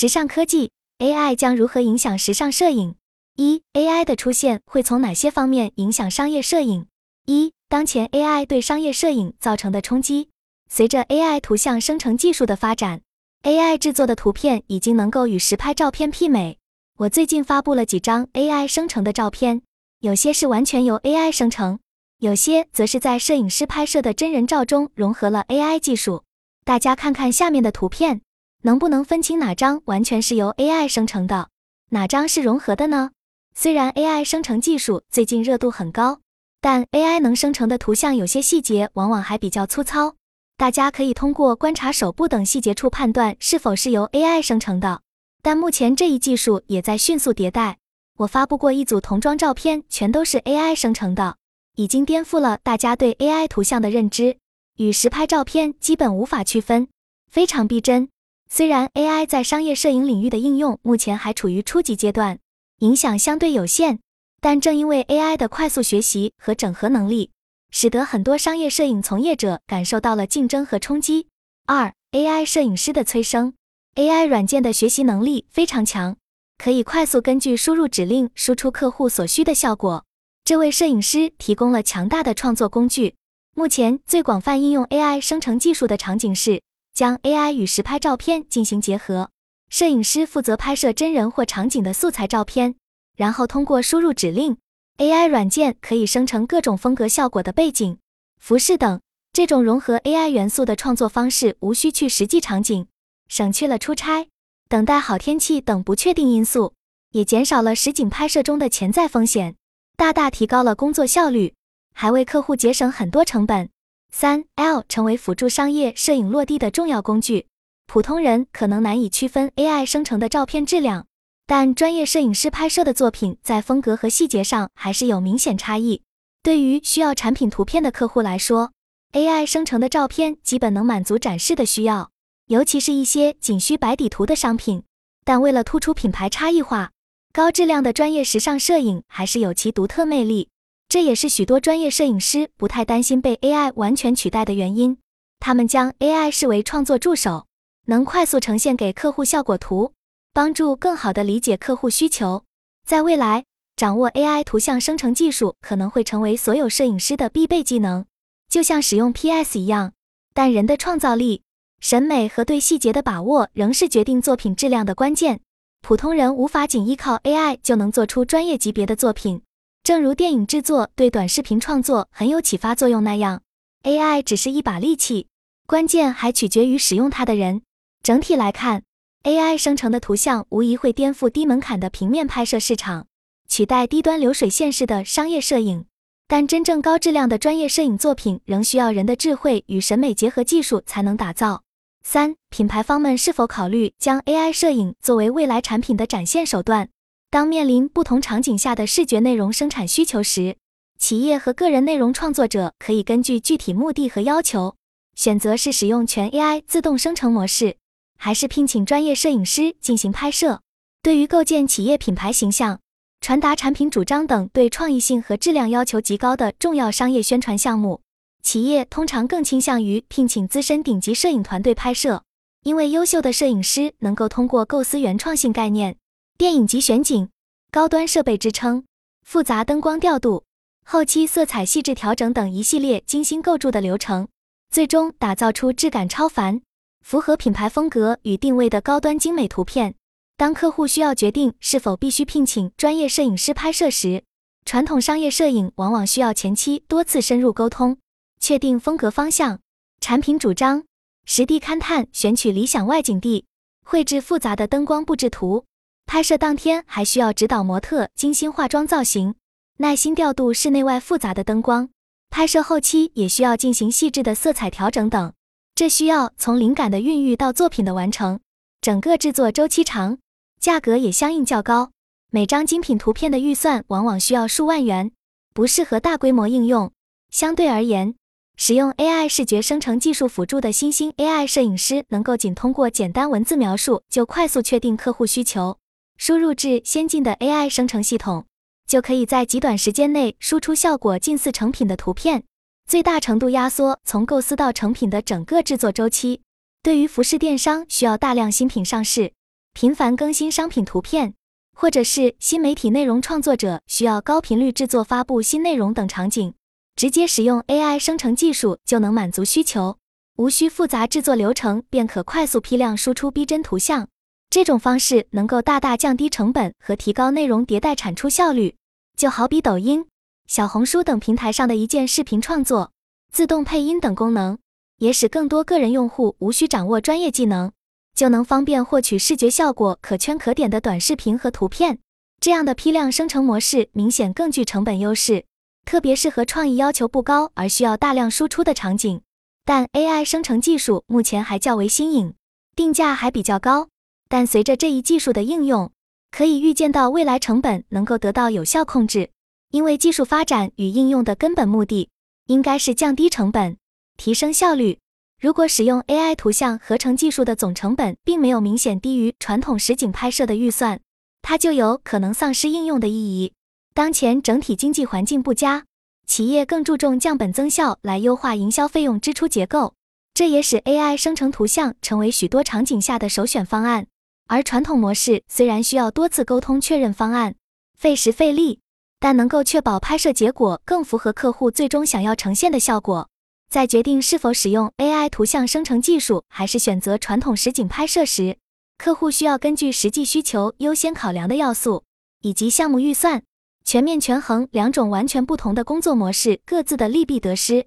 时尚科技 AI 将如何影响时尚摄影？一、AI 的出现会从哪些方面影响商业摄影？一、当前 AI 对商业摄影造成的冲击。随着 AI 图像生成技术的发展，AI 制作的图片已经能够与实拍照片媲美。我最近发布了几张 AI 生成的照片，有些是完全由 AI 生成，有些则是在摄影师拍摄的真人照中融合了 AI 技术。大家看看下面的图片。能不能分清哪张完全是由 AI 生成的，哪张是融合的呢？虽然 AI 生成技术最近热度很高，但 AI 能生成的图像有些细节往往还比较粗糙。大家可以通过观察手部等细节处判断是否是由 AI 生成的。但目前这一技术也在迅速迭代。我发布过一组童装照片，全都是 AI 生成的，已经颠覆了大家对 AI 图像的认知，与实拍照片基本无法区分，非常逼真。虽然 AI 在商业摄影领域的应用目前还处于初级阶段，影响相对有限，但正因为 AI 的快速学习和整合能力，使得很多商业摄影从业者感受到了竞争和冲击。二、AI 摄影师的催生，AI 软件的学习能力非常强，可以快速根据输入指令输出客户所需的效果，这为摄影师提供了强大的创作工具。目前最广泛应用 AI 生成技术的场景是。将 AI 与实拍照片进行结合，摄影师负责拍摄真人或场景的素材照片，然后通过输入指令，AI 软件可以生成各种风格效果的背景、服饰等。这种融合 AI 元素的创作方式，无需去实际场景，省去了出差、等待好天气等不确定因素，也减少了实景拍摄中的潜在风险，大大提高了工作效率，还为客户节省很多成本。三 L 成为辅助商业摄影落地的重要工具。普通人可能难以区分 AI 生成的照片质量，但专业摄影师拍摄的作品在风格和细节上还是有明显差异。对于需要产品图片的客户来说，AI 生成的照片基本能满足展示的需要，尤其是一些仅需白底图的商品。但为了突出品牌差异化，高质量的专业时尚摄影还是有其独特魅力。这也是许多专业摄影师不太担心被 AI 完全取代的原因。他们将 AI 视为创作助手，能快速呈现给客户效果图，帮助更好地理解客户需求。在未来，掌握 AI 图像生成技术可能会成为所有摄影师的必备技能，就像使用 PS 一样。但人的创造力、审美和对细节的把握仍是决定作品质量的关键。普通人无法仅依靠 AI 就能做出专业级别的作品。正如电影制作对短视频创作很有启发作用那样，AI 只是一把利器，关键还取决于使用它的人。整体来看，AI 生成的图像无疑会颠覆低门槛的平面拍摄市场，取代低端流水线式的商业摄影。但真正高质量的专业摄影作品仍需要人的智慧与审美结合技术才能打造。三、品牌方们是否考虑将 AI 摄影作为未来产品的展现手段？当面临不同场景下的视觉内容生产需求时，企业和个人内容创作者可以根据具体目的和要求，选择是使用全 AI 自动生成模式，还是聘请专业摄影师进行拍摄。对于构建企业品牌形象、传达产品主张等对创意性和质量要求极高的重要商业宣传项目，企业通常更倾向于聘请资深顶级摄影团队拍摄，因为优秀的摄影师能够通过构思原创性概念。电影级选景、高端设备支撑、复杂灯光调度、后期色彩细致调整等一系列精心构筑的流程，最终打造出质感超凡、符合品牌风格与定位的高端精美图片。当客户需要决定是否必须聘请专业摄影师拍摄时，传统商业摄影往往需要前期多次深入沟通，确定风格方向、产品主张，实地勘探、选取理想外景地，绘制复杂的灯光布置图。拍摄当天还需要指导模特精心化妆造型，耐心调度室内外复杂的灯光。拍摄后期也需要进行细致的色彩调整等。这需要从灵感的孕育到作品的完成，整个制作周期长，价格也相应较高。每张精品图片的预算往往需要数万元，不适合大规模应用。相对而言，使用 AI 视觉生成技术辅助的新兴 AI 摄影师，能够仅通过简单文字描述就快速确定客户需求。输入至先进的 AI 生成系统，就可以在极短时间内输出效果近似成品的图片，最大程度压缩从构思到成品的整个制作周期。对于服饰电商需要大量新品上市，频繁更新商品图片，或者是新媒体内容创作者需要高频率制作发布新内容等场景，直接使用 AI 生成技术就能满足需求，无需复杂制作流程便可快速批量输出逼真图像。这种方式能够大大降低成本和提高内容迭代产出效率。就好比抖音、小红书等平台上的一键视频创作、自动配音等功能，也使更多个人用户无需掌握专业技能。就能方便获取视觉效果可圈可点的短视频和图片，这样的批量生成模式明显更具成本优势，特别适合创意要求不高而需要大量输出的场景。但 AI 生成技术目前还较为新颖，定价还比较高。但随着这一技术的应用，可以预见到未来成本能够得到有效控制。因为技术发展与应用的根本目的应该是降低成本，提升效率。如果使用 AI 图像合成技术的总成本并没有明显低于传统实景拍摄的预算，它就有可能丧失应用的意义。当前整体经济环境不佳，企业更注重降本增效来优化营销费用支出结构，这也使 AI 生成图像成为许多场景下的首选方案。而传统模式虽然需要多次沟通确认方案，费时费力，但能够确保拍摄结果更符合客户最终想要呈现的效果。在决定是否使用 AI 图像生成技术，还是选择传统实景拍摄时，客户需要根据实际需求优先考量的要素以及项目预算，全面权衡两种完全不同的工作模式各自的利弊得失。